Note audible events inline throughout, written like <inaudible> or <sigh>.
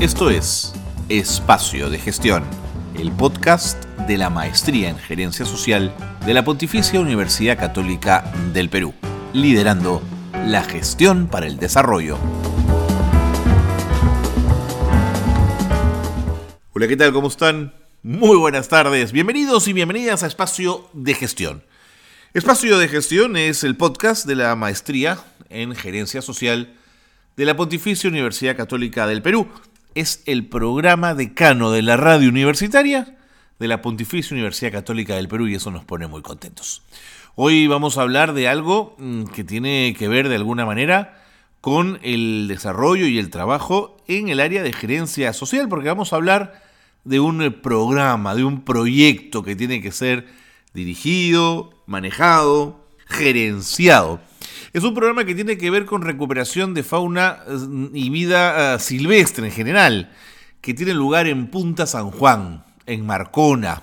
Esto es Espacio de Gestión, el podcast de la Maestría en Gerencia Social de la Pontificia Universidad Católica del Perú, liderando la gestión para el desarrollo. Hola, ¿qué tal? ¿Cómo están? Muy buenas tardes, bienvenidos y bienvenidas a Espacio de Gestión. Espacio de Gestión es el podcast de la Maestría en Gerencia Social de la Pontificia Universidad Católica del Perú es el programa decano de la radio universitaria de la Pontificia Universidad Católica del Perú y eso nos pone muy contentos. Hoy vamos a hablar de algo mm, que tiene que ver de alguna manera con el desarrollo y el trabajo en el área de gerencia social, porque vamos a hablar de un programa, de un proyecto que tiene que ser dirigido, manejado, gerenciado es un programa que tiene que ver con recuperación de fauna eh, y vida eh, silvestre en general, que tiene lugar en Punta San Juan, en Marcona.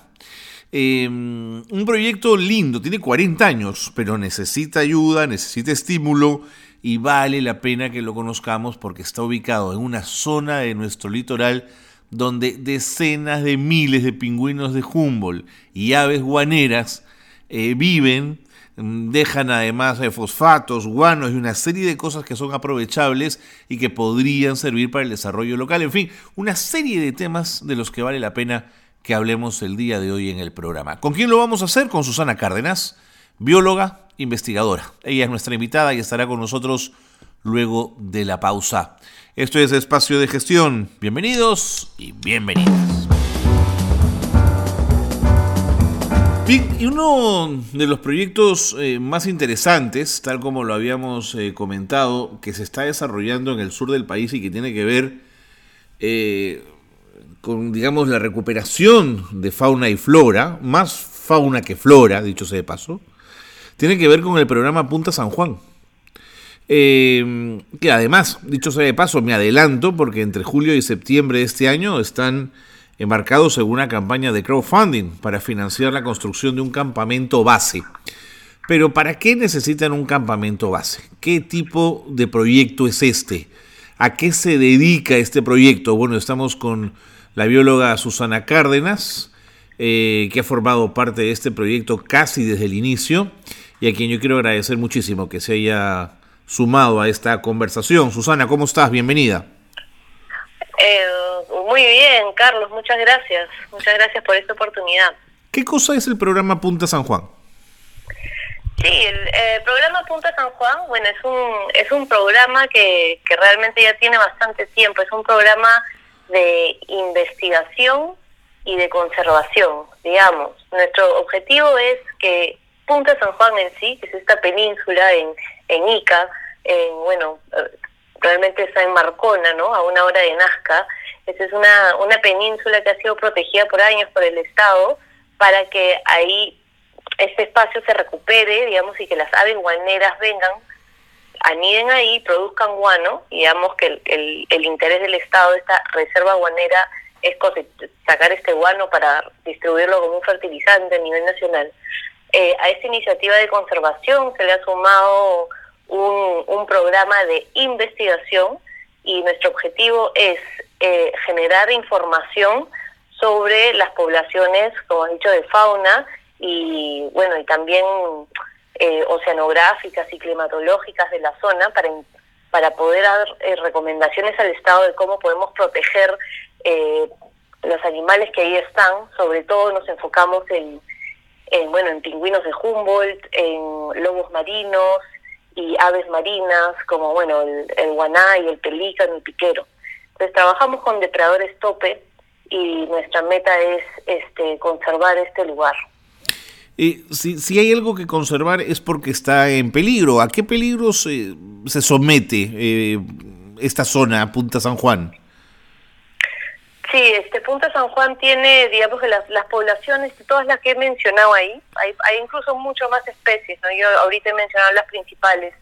Em, un proyecto lindo, tiene 40 años, pero necesita ayuda, necesita estímulo y vale la pena que lo conozcamos porque está ubicado en una zona de nuestro litoral donde decenas de miles de pingüinos de Humboldt y aves guaneras eh, viven dejan además de fosfatos, guanos y una serie de cosas que son aprovechables y que podrían servir para el desarrollo local. En fin, una serie de temas de los que vale la pena que hablemos el día de hoy en el programa. ¿Con quién lo vamos a hacer? Con Susana Cárdenas, bióloga, investigadora. Ella es nuestra invitada y estará con nosotros luego de la pausa. Esto es Espacio de Gestión. Bienvenidos y bienvenidas. Y uno de los proyectos eh, más interesantes, tal como lo habíamos eh, comentado, que se está desarrollando en el sur del país y que tiene que ver eh, con, digamos, la recuperación de fauna y flora, más fauna que flora, dicho sea de paso, tiene que ver con el programa Punta San Juan. que además, dicho sea de paso, me adelanto porque entre julio y septiembre de este año están embarcados en una campaña de crowdfunding para financiar la construcción de un campamento base. Pero ¿para qué necesitan un campamento base? ¿Qué tipo de proyecto es este? ¿A qué se dedica este proyecto? Bueno, estamos con la bióloga Susana Cárdenas, eh, que ha formado parte de este proyecto casi desde el inicio y a quien yo quiero agradecer muchísimo que se haya sumado a esta conversación. Susana, ¿cómo estás? Bienvenida. Eh, muy bien, Carlos, muchas gracias. Muchas gracias por esta oportunidad. ¿Qué cosa es el programa Punta San Juan? Sí, el eh, programa Punta San Juan, bueno, es un, es un programa que, que realmente ya tiene bastante tiempo. Es un programa de investigación y de conservación, digamos. Nuestro objetivo es que Punta San Juan en sí, que es esta península en, en Ica, en, bueno, realmente está en Marcona, ¿no? A una hora de Nazca. Esta es una, una península que ha sido protegida por años por el Estado para que ahí este espacio se recupere, digamos, y que las aves guaneras vengan, aniden ahí, produzcan guano, digamos que el, el, interés del Estado de esta reserva guanera es sacar este guano para distribuirlo como un fertilizante a nivel nacional. Eh, a esta iniciativa de conservación se le ha sumado un, un programa de investigación y nuestro objetivo es eh, generar información sobre las poblaciones, como he dicho, de fauna y bueno, y también eh, oceanográficas y climatológicas de la zona para, para poder dar eh, recomendaciones al Estado de cómo podemos proteger los animales que ahí están. Sobre todo nos enfocamos en, en, bueno, en pingüinos de Humboldt, en lobos marinos, y aves marinas como bueno el, el guaná y el pelícano y piquero. Entonces trabajamos con depredadores tope y nuestra meta es este conservar este lugar. Eh, si, si hay algo que conservar es porque está en peligro. ¿A qué peligro se, se somete eh, esta zona, Punta San Juan? Sí, este Punta San Juan tiene, digamos, las, las poblaciones, todas las que he mencionado ahí, hay, hay incluso mucho más especies, ¿no? Yo ahorita he mencionado las principales,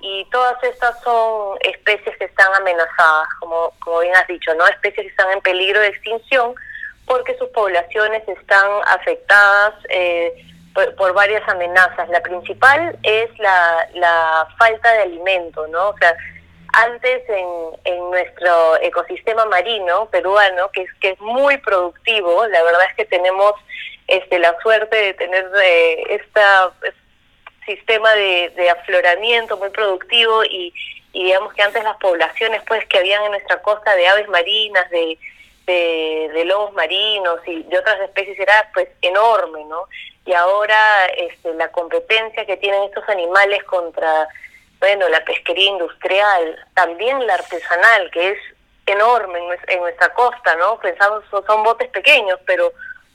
y todas estas son especies que están amenazadas, como, como bien has dicho, ¿no? Especies que están en peligro de extinción porque sus poblaciones están afectadas eh, por, por, varias amenazas. La principal es la, la falta de alimento, ¿no? O sea, antes en, en nuestro ecosistema marino peruano, que es, que es muy productivo, la verdad es que tenemos este, la suerte de tener este sistema de, de, afloramiento muy productivo y, y digamos que antes las poblaciones pues que habían en nuestra costa de aves marinas, de, de, lobos marinos y de otras especies era pues enorme, ¿no? Y ahora este, la competencia que tienen estos animales contra, bueno, la pesquería industrial, también la artesanal, que es enorme en, nuestra costa, ¿no? Pensamos son botes pequeños, pero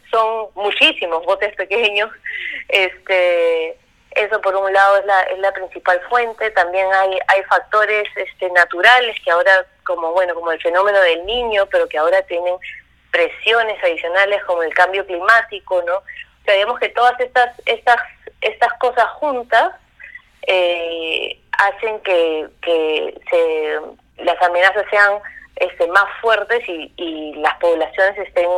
son muchísimos botes pequeños. <laughs> Este, eso por un lado es la, es la principal fuente. También hay, hay factores este, naturales que ahora, como bueno, como el fenómeno del niño, pero que ahora tienen presiones adicionales como el cambio climático, ¿no? O que todas estas, estas, estas cosas juntas eh, hacen que, que se, las amenazas sean este, más fuertes y, las poblaciones estén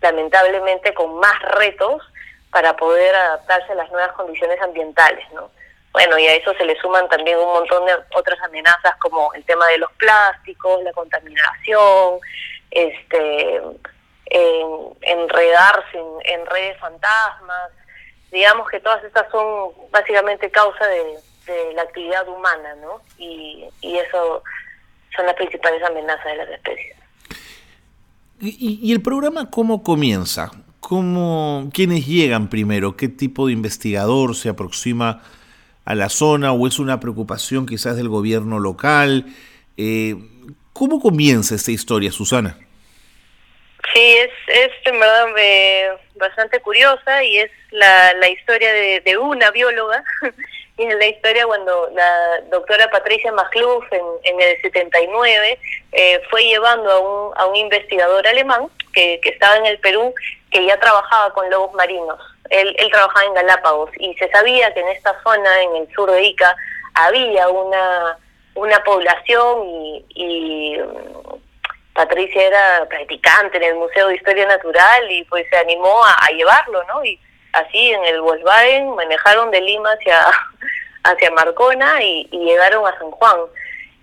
lamentablemente con más retos para poder adaptarse a las nuevas condiciones ambientales, ¿no? Bueno, y a eso se le suman también un montón de otras amenazas como el tema de los plásticos, la contaminación, este, enredarse en, redes fantasmas. Digamos que todas estas son básicamente causa de, la actividad humana, ¿no? Y, y eso son las principales amenazas de las especies. ¿Y, y el programa cómo comienza? ¿Cómo, ¿Quiénes llegan primero? ¿Qué tipo de investigador se aproxima a la zona o es una preocupación quizás del gobierno local? Eh, ¿Cómo comienza esta historia, Susana? Sí, es, es en verdad eh, bastante curiosa y es la, la historia de, de una bióloga <laughs> y la historia cuando la doctora Patricia Magluf en, en el 79 eh, fue llevando a un, a un investigador alemán que, que estaba en el Perú que ya trabajaba con lobos marinos. Él, él trabajaba en Galápagos y se sabía que en esta zona, en el sur de Ica, había una, una población y, y mm, Patricia era practicante en el Museo de Historia Natural y pues se animó a, llevarlo, ¿no? Y así en el Volkswagen manejaron de Lima hacia, <laughs> hacia Marcona y, llegaron a San Juan.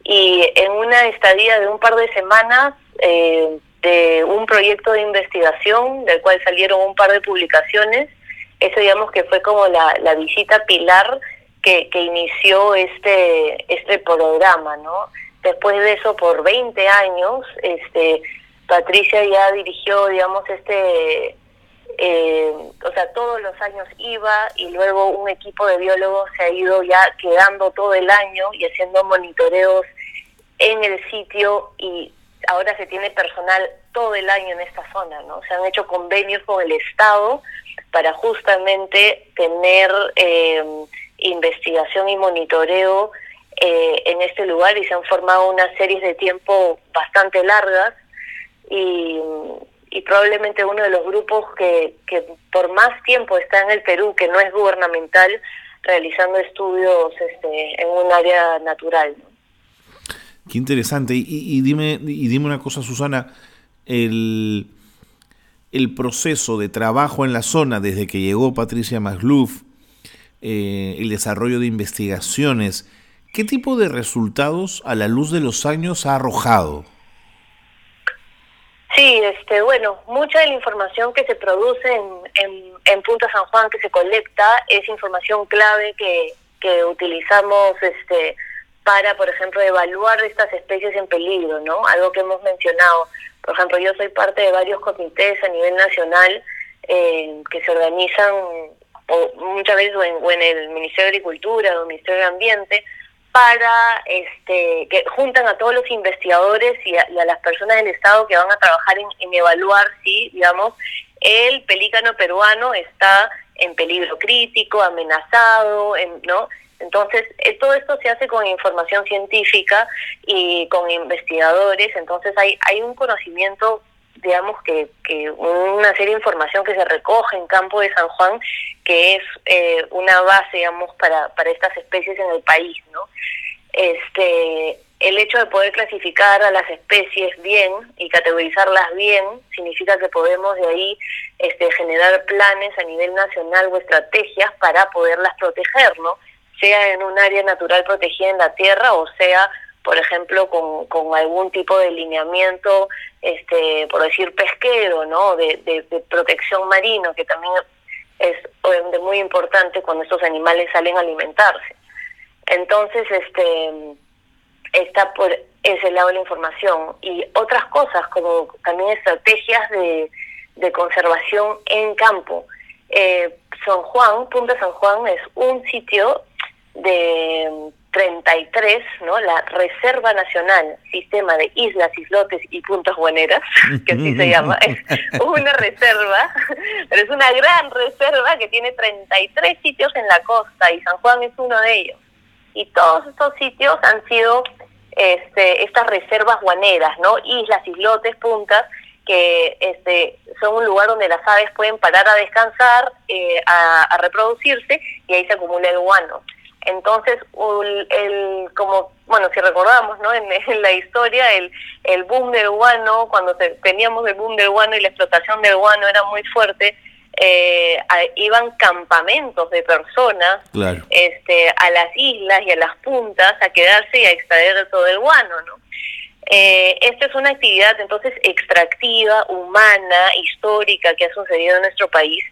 Y en una estadía de un par de semanas, eh, de un proyecto de investigación del cual salieron un par de publicaciones. Eso digamos que fue como la, la visita pilar que, que inició este, este programa, ¿no? Después de eso, por 20 años, este, Patricia ya dirigió, digamos, este, eh, o sea, todos los años iba y luego un equipo de biólogos se ha ido ya quedando todo el año y haciendo monitoreos en el sitio y ahora se tiene personal todo el año en esta zona, ¿no? Se han hecho convenios con el Estado para justamente tener eh, investigación y monitoreo eh, en este lugar y se han formado unas series de tiempo bastante largas y, y probablemente uno de los grupos que, que por más tiempo está en el Perú, que no es gubernamental, realizando estudios este, en un área natural. Qué interesante. Y, dime, y dime una cosa, Susana, el, el, proceso de trabajo en la zona desde que llegó Patricia Magluf, eh, el desarrollo de investigaciones, ¿qué tipo de resultados a la luz de los años ha arrojado? Sí, este, bueno, mucha de la información que se produce en, en, en Punta San Juan, que se colecta, es información clave que, que utilizamos este, para, por ejemplo, evaluar estas especies en peligro, ¿no? Algo que hemos mencionado. Por ejemplo, yo soy parte de varios comités a nivel nacional eh, que se organizan o muchas veces en, el Ministerio de Agricultura o el Ministerio de Ambiente para este que juntan a todos los investigadores y a, las personas del Estado que van a trabajar en, en evaluar si, digamos, el pelícano peruano está en peligro crítico, amenazado, en, ¿no? Entonces, eh, todo esto se hace con información científica y con investigadores, entonces hay, hay un conocimiento, digamos, que, que una serie de información que se recoge en campo de San Juan, que es eh, una base, digamos, para, para estas especies en el país, ¿no? Este, el hecho de poder clasificar a las especies bien y categorizarlas bien significa que podemos de ahí este, generar planes a nivel nacional o estrategias para poderlas proteger, ¿no? sea en un área natural protegida en la tierra o sea por ejemplo, con, con algún tipo de lineamiento, este, por decir pesquero, ¿no? De, de, de protección marino, que también es obviamente muy importante cuando estos animales salen a alimentarse. Entonces, este está por ese lado de la información y otras cosas como también estrategias de, de conservación en campo. Eh, San Juan, Punta San Juan es un sitio de 33, ¿no? La Reserva Nacional, Sistema de Islas, Islotes y Puntas Bueneras, <laughs> que así se llama, es una reserva, pero es una gran reserva que tiene 33 sitios en la costa y San Juan es uno de ellos. Y todos estos sitios han sido este, estas reservas guaneras, ¿no? Islas, islotes, puntas, que este, son un lugar donde las aves pueden parar a descansar, eh, a, a, reproducirse y ahí se acumula el guano. Entonces, el, como, bueno, si recordamos, ¿no? En, <laughs> en, la historia, el, el boom del guano, cuando teníamos el boom del guano y la explotación del guano era muy fuerte, eh, a, iban campamentos de personas claro. este, a las islas y a las puntas a quedarse y a extraer todo el guano, ¿no? Eh, esta es una actividad entonces extractiva, humana, histórica que ha sucedido en nuestro país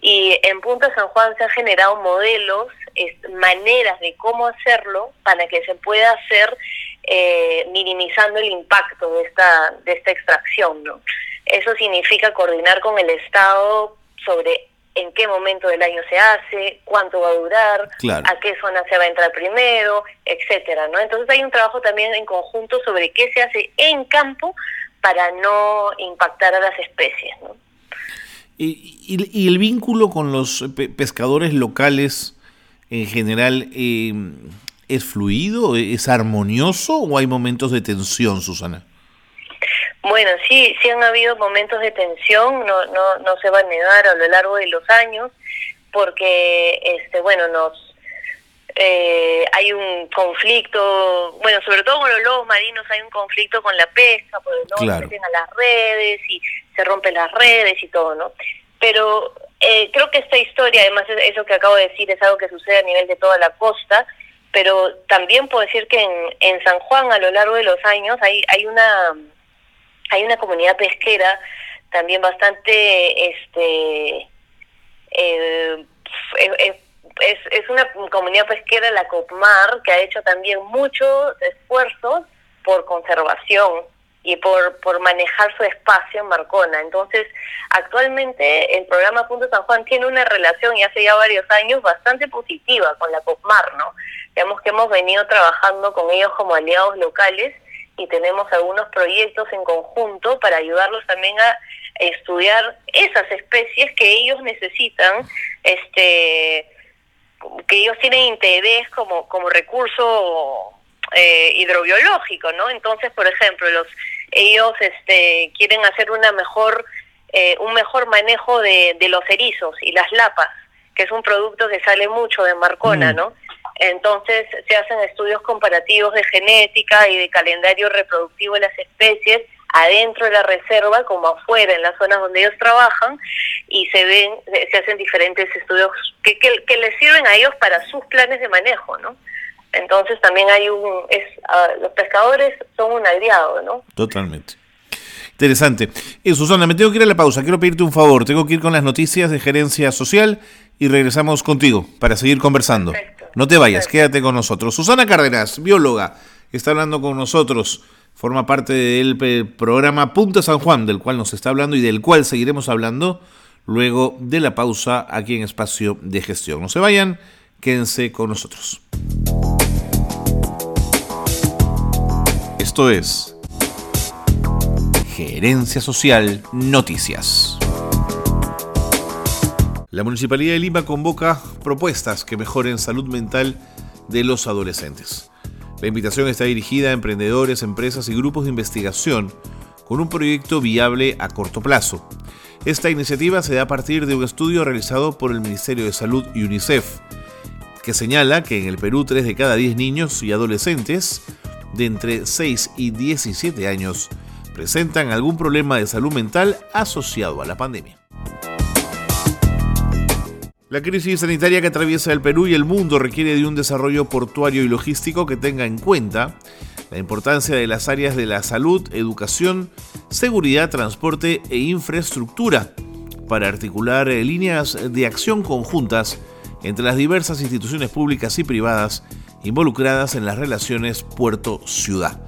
y en Punta San Juan se han generado modelos, es, maneras de cómo hacerlo para que se pueda hacer eh, minimizando el impacto de esta, de esta extracción. ¿no? Eso significa coordinar con el Estado sobre en qué momento del año se hace, cuánto va a durar, claro. a qué zona se va a entrar primero, etcétera, ¿no? Entonces hay un trabajo también en conjunto sobre qué se hace en campo para no impactar a las especies, ¿no? Y, y, y el vínculo con los pe pescadores locales en general eh, es fluido, es armonioso o hay momentos de tensión, Susana? Bueno, sí, sí han habido momentos de tensión, no, no, no se va a negar a lo largo de los años, porque, este, bueno, nos eh, hay un conflicto, bueno, sobre todo con los lobos marinos hay un conflicto con la pesca, porque no Claro. se meten a las redes y se rompen las redes y todo, ¿no? Pero eh, creo que esta historia, además es- eso que acabo de decir, es algo que sucede a nivel de toda la costa, pero también puedo decir que en, en San Juan a lo largo de los años hay, hay una hay una comunidad pesquera también bastante este eh, es, una comunidad pesquera la COPMAR que ha hecho también muchos esfuerzos por conservación y por, por manejar su espacio en Marcona. Entonces, actualmente el programa Punto San Juan tiene una relación y hace ya varios años bastante positiva con la COPMAR, ¿no? Digamos que hemos venido trabajando con ellos como aliados locales y tenemos algunos proyectos en conjunto para ayudarlos también a estudiar esas especies que ellos necesitan, este, que ellos tienen interés como, como recurso eh, hidrobiológico, ¿no? Entonces, por ejemplo, los ellos este, quieren hacer una mejor, eh, un mejor manejo de, de los erizos y las lapas, que es un producto que sale mucho de Marcona, Mm. ¿no? Entonces se hacen estudios comparativos de genética y de calendario reproductivo de las especies adentro de la reserva como afuera, en las zonas donde ellos trabajan, y se ven, se hacen diferentes estudios que, que, que les sirven a ellos para sus planes de manejo, ¿no? Entonces también hay un, es, uh, los pescadores son un aliado, ¿no? Totalmente. Interesante. Eh, Susana, me tengo que ir a la pausa. Quiero pedirte un favor. Tengo que ir con las noticias de gerencia social y regresamos contigo para seguir conversando. Perfecto. No te vayas, quédate con nosotros. Susana Cárdenas, bióloga, está hablando con nosotros. Forma parte del programa Punta San Juan, del cual nos está hablando y del cual seguiremos hablando luego de la pausa aquí en Espacio de Gestión. No se vayan, quédense con nosotros. Esto es Gerencia Social Noticias. La Municipalidad de Lima convoca propuestas que mejoren salud mental de los adolescentes. La invitación está dirigida a emprendedores, empresas y grupos de investigación con un proyecto viable a corto plazo. Esta iniciativa se da a partir de un estudio realizado por el Ministerio de Salud y UNICEF, que señala que en el Perú 3 de cada 10 niños y adolescentes de entre 6 y 17 años presentan algún problema de salud mental asociado a la pandemia. La crisis sanitaria que atraviesa el Perú y el mundo requiere de un desarrollo portuario y logístico que tenga en cuenta la importancia de las áreas de la salud, educación, seguridad, transporte e infraestructura para articular eh, líneas de acción conjuntas entre las diversas instituciones públicas y privadas involucradas en las relaciones puerto-ciudad.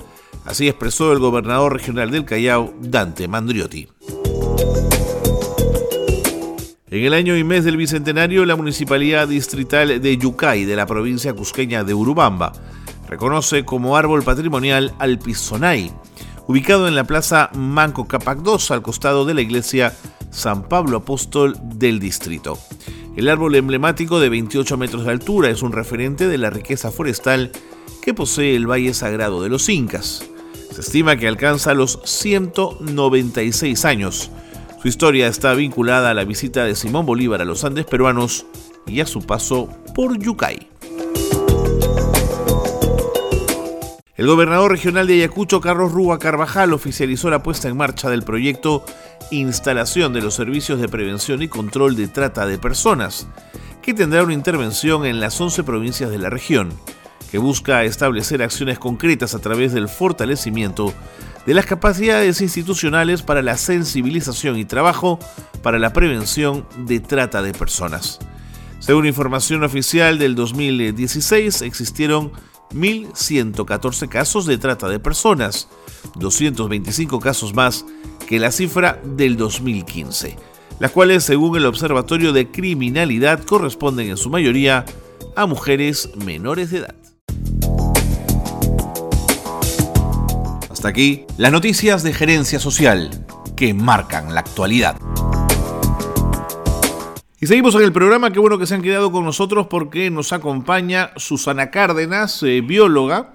Así expresó el gobernador regional del Callao, Dante Mandriotti. En el año y mes del Bicentenario, la Municipalidad Distrital de Yucay, de la provincia cusqueña de Urubamba, reconoce como árbol patrimonial al Pisonay, ubicado en la plaza Manco Capac 2, al costado de la iglesia San Pablo Apóstol del distrito. El árbol emblemático de 28 metros de altura es un referente de la riqueza forestal que posee el Valle Sagrado de los Incas. Se estima que alcanza los 196 años, su historia está vinculada a la visita de Simón Bolívar a los Andes peruanos y a su paso por Yucay. El gobernador regional de Ayacucho, Carlos Rúa Carvajal, oficializó la puesta en marcha del proyecto Instalación de los Servicios de Prevención y Control de Trata de Personas, que tendrá una intervención en las 11 provincias de la región, que busca establecer acciones concretas a través del fortalecimiento de las capacidades institucionales para la sensibilización y trabajo para la prevención de trata de personas. Según información oficial del 2016, existieron 1.114 casos de trata de personas, 225 casos más que la cifra del 2015, las cuales, según el Observatorio de Criminalidad, corresponden en su mayoría a mujeres menores de edad. Hasta aquí las noticias de gerencia social que marcan la actualidad. Y seguimos en el programa, qué bueno que se han quedado con nosotros porque nos acompaña Susana Cárdenas, eh, bióloga,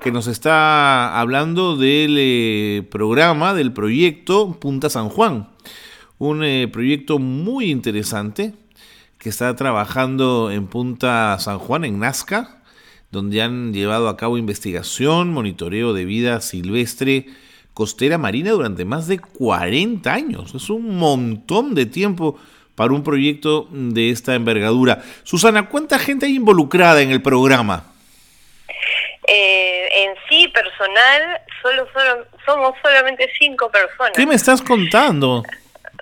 que nos está hablando del eh, programa, del proyecto Punta San Juan. Un eh, proyecto muy interesante que está trabajando en Punta San Juan, en Nazca, donde han llevado a cabo investigación, monitoreo de vida silvestre costera marina durante más de 40 años. Es un montón de tiempo para un proyecto de esta envergadura. Susana, ¿cuánta gente hay involucrada en el programa? Eh, en sí, personal, solo, solo, somos solamente cinco personas. ¿Qué me estás contando?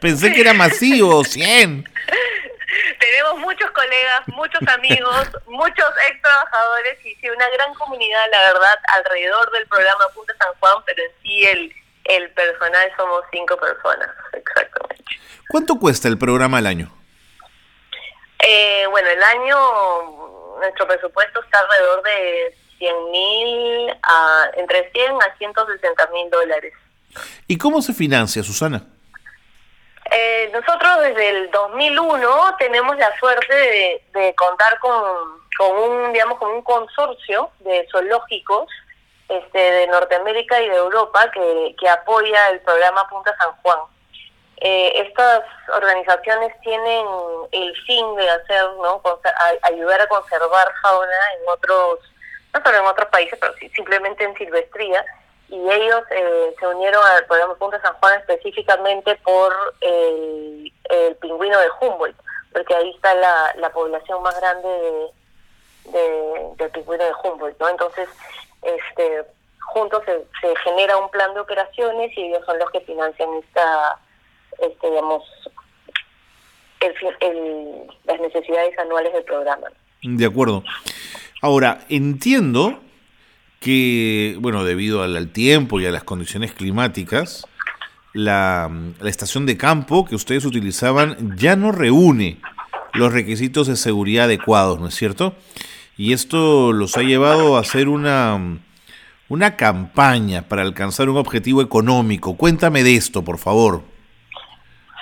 Pensé que era masivo, 100. <laughs> <laughs> tenemos muchos colegas, muchos amigos, <laughs> muchos ex trabajadores y sí, una gran comunidad, la verdad, alrededor del programa Punta San Juan, pero en sí el, el personal somos cinco personas, exactamente. ¿Cuánto cuesta el programa al año? Eh, bueno, el año, nuestro presupuesto está alrededor de 100 mil, entre 100 a 160 mil dólares. ¿Y cómo se financia, Susana? Eh, nosotros desde el 2001 tenemos la suerte de, contar con, con, un digamos con un consorcio de zoológicos este, de Norteamérica y de Europa que, que apoya el programa Punta San Juan. Eh, estas organizaciones tienen el fin de hacer, ¿no? ayudar a conservar fauna en otros, no solo en otros países, pero simplemente en silvestría y ellos eh, se unieron al programa Punta San Juan específicamente por el, pingüino de Humboldt, porque ahí está la, la población más grande de, del pingüino de Humboldt, ¿no? Entonces, este juntos se, se, genera un plan de operaciones y ellos son los que financian esta, este, digamos, el, las necesidades anuales del programa. De acuerdo. Ahora, entiendo que, bueno, debido al, tiempo y a las condiciones climáticas, la, la, estación de campo que ustedes utilizaban ya no reúne los requisitos de seguridad adecuados, ¿no es cierto? Y esto los ha llevado a hacer una, una campaña para alcanzar un objetivo económico. Cuéntame de esto, por favor.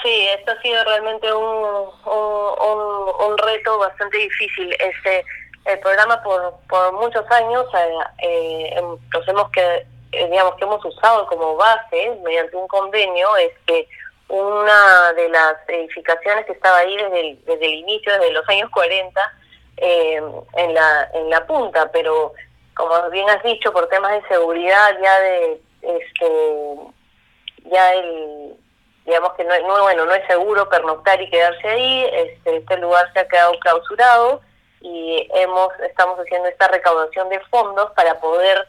Sí, esto ha sido realmente un, un, un reto bastante difícil. Este, el programa por, por muchos años eh, eh, hemos que eh, digamos que hemos usado como base mediante un convenio es que una de las edificaciones que estaba ahí desde el, desde el inicio desde los años 40 eh, en la en la punta pero como bien has dicho por temas de seguridad ya de este ya el digamos que no, no bueno no es seguro pernoctar y quedarse ahí este este lugar se ha quedado clausurado y hemos estamos haciendo esta recaudación de fondos para poder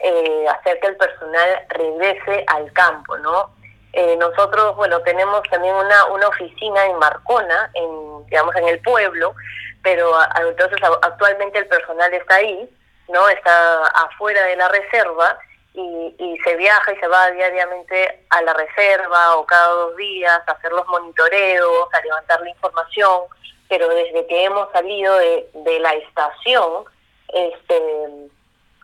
eh, hacer que el personal regrese al campo, ¿no? Eh, nosotros, bueno, tenemos también una, una oficina en Marcona, en, digamos, en el pueblo, pero entonces actualmente el personal está ahí, ¿no? Está afuera de la reserva y, y, se viaja y se va diariamente a la reserva o cada dos días a hacer los monitoreos, a levantar la información, pero desde que hemos salido de, de la estación, este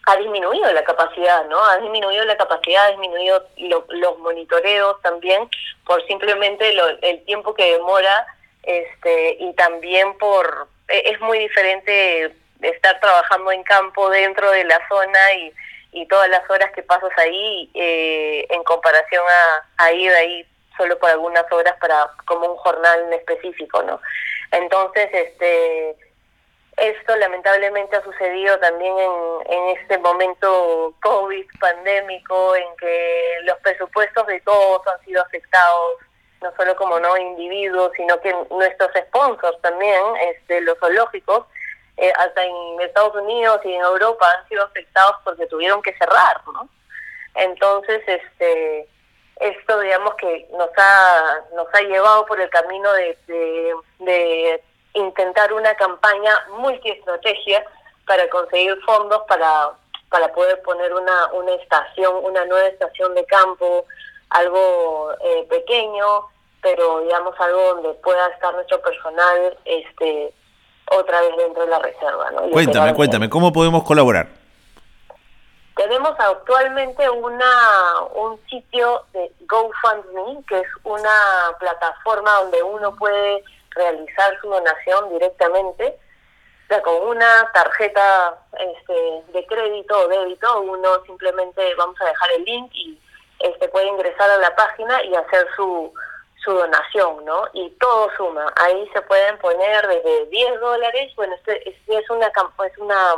ha disminuido la capacidad, ¿no? Ha disminuido la capacidad, ha disminuido los monitoreos también por simplemente el tiempo que demora este y también por e, es muy diferente estar trabajando en campo dentro de la zona y, y todas las horas que pasas ahí eh, en comparación a, a ir ahí solo por algunas horas para como un jornal específico, ¿no? Entonces, este esto lamentablemente ha sucedido también en, en este momento COVID pandémico en que los presupuestos de todos han sido afectados, no solo como no individuos, sino que nuestros sponsors también, este, los zoológicos, eh, hasta en Estados Unidos y en Europa han sido afectados porque tuvieron que cerrar, ¿no? Entonces, este, esto digamos que nos ha nos ha llevado por el camino de, de intentar una campaña multiestrategia para conseguir fondos para, para poder poner una, una estación, una nueva estación de campo, algo eh, pequeño, pero digamos algo donde pueda estar nuestro personal este otra vez dentro de la reserva. ¿no? Cuéntame, cuéntame, ¿cómo podemos colaborar? Tenemos actualmente una un sitio de GoFundMe, que es una plataforma donde uno puede realizar su donación directamente, o sea, con una tarjeta este, de crédito o débito, uno simplemente vamos a dejar el link y este puede ingresar a la página y hacer su, su donación, ¿no? Y todo suma. Ahí se pueden poner desde 10 dólares, bueno, este, este, es una es una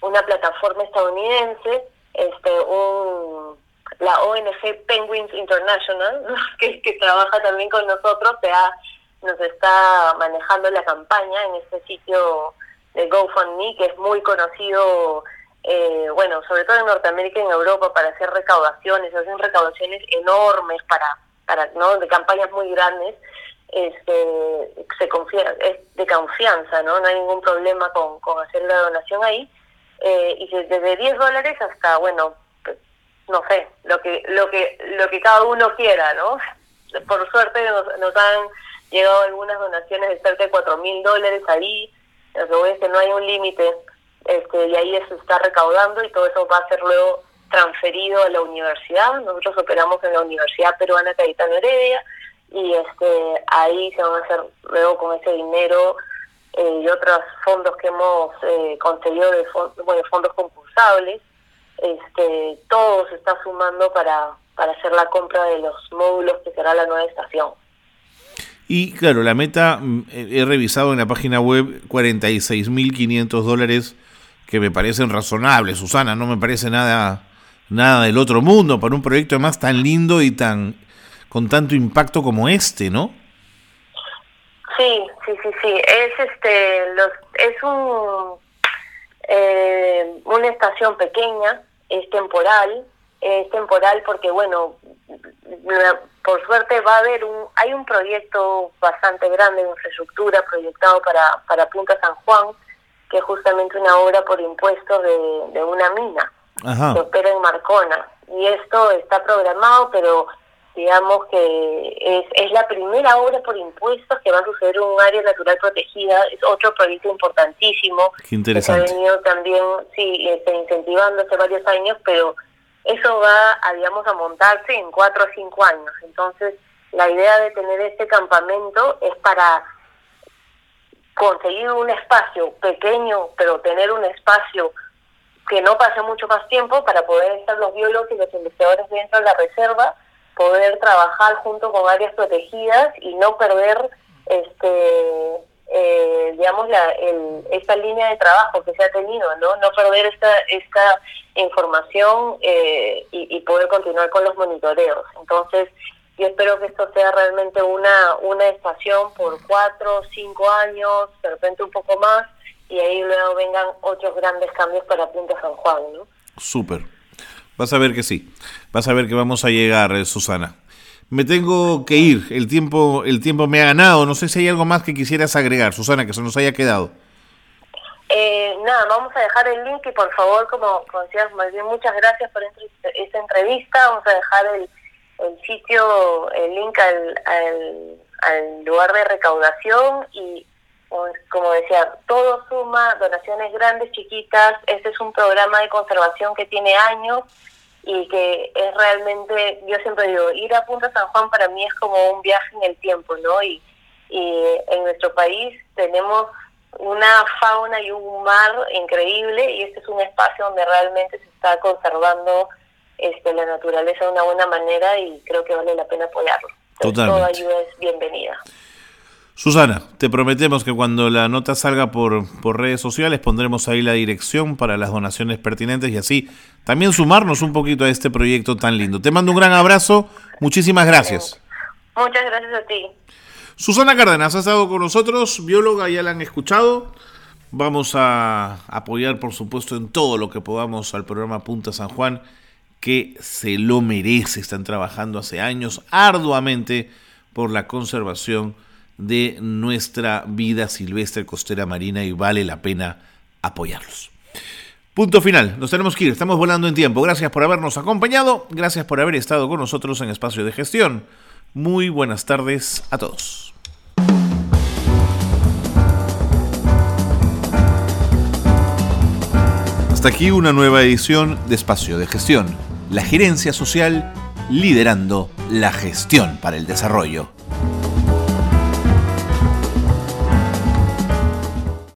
una plataforma estadounidense, este un la ONG Penguins International, <laughs> que, trabaja también con nosotros, se ha nos está manejando la campaña en este sitio de GoFundMe, que es muy conocido, eh, bueno, sobre todo en Norteamérica y en Europa, para hacer recaudaciones, hacen recaudaciones enormes para, para ¿no? de campañas muy grandes. Este, se confía, es de confianza, ¿no? No hay ningún problema con, con hacer la donación ahí. Eh, y desde 10 dólares hasta, bueno, no sé, lo que, lo que, lo que cada uno quiera, ¿no? Por suerte nos, nos han llegado algunas donaciones de cerca de cuatro mil dólares ahí, lo que voy es que no hay un límite, este, y ahí se está recaudando y todo eso va a ser luego transferido a la universidad. Nosotros operamos en la Universidad Peruana Cayetano Heredia y este ahí se van a hacer luego con ese dinero eh, y otros fondos que hemos eh, conseguido de bueno, fondos concursables. Este, todo se está sumando para, para hacer la compra de los módulos que será la nueva estación. Y claro, la meta, mm, he revisado en la página web 46.500 dólares que me parecen razonables, Susana, no me parece nada, nada del otro mundo para un proyecto más tan lindo y tan con tanto impacto como este, ¿no? Sí, sí, sí, sí. Es este, los, es un eh, una estación pequeña, es temporal, es temporal porque bueno, por suerte va a haber un, hay un proyecto bastante grande de infraestructura proyectado para, para Punta San Juan, que es justamente una obra por impuestos de, de una mina que opera en Marcona. Y esto está programado, pero digamos que es, es la primera obra por impuestos que va a suceder en un área natural protegida. Es otro proyecto importantísimo. Qué interesante. Que ha venido también, sí, este, incentivando hace varios años, pero eso va a, digamos, a montarse en cuatro o cinco años. Entonces, la idea de tener este campamento es para conseguir un espacio pequeño, pero tener un espacio que no pase mucho más tiempo para poder estar los biólogos y los investigadores dentro de la reserva, poder trabajar junto con áreas protegidas y no perder este eh, digamos, la, el, esta línea de trabajo que se ha tenido, ¿no? No perder esta, esta información eh, y, poder continuar con los monitoreos. Entonces, yo espero que esto sea realmente una, una estación por cuatro, cinco años, de repente un poco más, y ahí luego vengan otros grandes cambios para Punta San Juan, ¿no? Súper. Vas a ver que sí. Vas a ver que vamos a llegar, eh, Susana. Me tengo que ir. El tiempo, el tiempo me ha ganado. No sé si hay algo más que quisieras agregar, Susana, que se nos haya quedado. Eh, nada, vamos a dejar el link y por favor, como, decías, más bien muchas gracias por esta entrevista. Vamos a dejar el, el sitio, el link al, al, lugar de recaudación y como decía, todo suma, donaciones grandes, chiquitas. Este es un programa de conservación que tiene años y que es realmente, yo siempre digo, ir a Punta San Juan para mí es como un viaje en el tiempo, ¿no? Y, y en nuestro país tenemos una fauna y un mar increíble y este es un espacio donde realmente se está conservando este, la naturaleza de una buena manera y creo que vale la pena apoyarlo. toda ayuda es bienvenida. Susana, te prometemos que cuando la nota salga por, por redes sociales pondremos ahí la dirección para las donaciones pertinentes y así también sumarnos un poquito a este proyecto tan lindo. Te mando un gran abrazo, muchísimas gracias. Muchas gracias a ti. Susana Cárdenas ha estado con nosotros, bióloga, ya la han escuchado. Vamos a apoyar, por supuesto, en todo lo que podamos al programa Punta San Juan que se lo merece. Están trabajando hace años arduamente por la conservación de nuestra vida silvestre costera marina y vale la pena apoyarlos. Punto final, nos tenemos que ir, estamos volando en tiempo. Gracias por habernos acompañado, gracias por haber estado con nosotros en Espacio de Gestión. Muy buenas tardes a todos. Hasta aquí una nueva edición de Espacio de Gestión la gerencia social liderando la gestión para el desarrollo.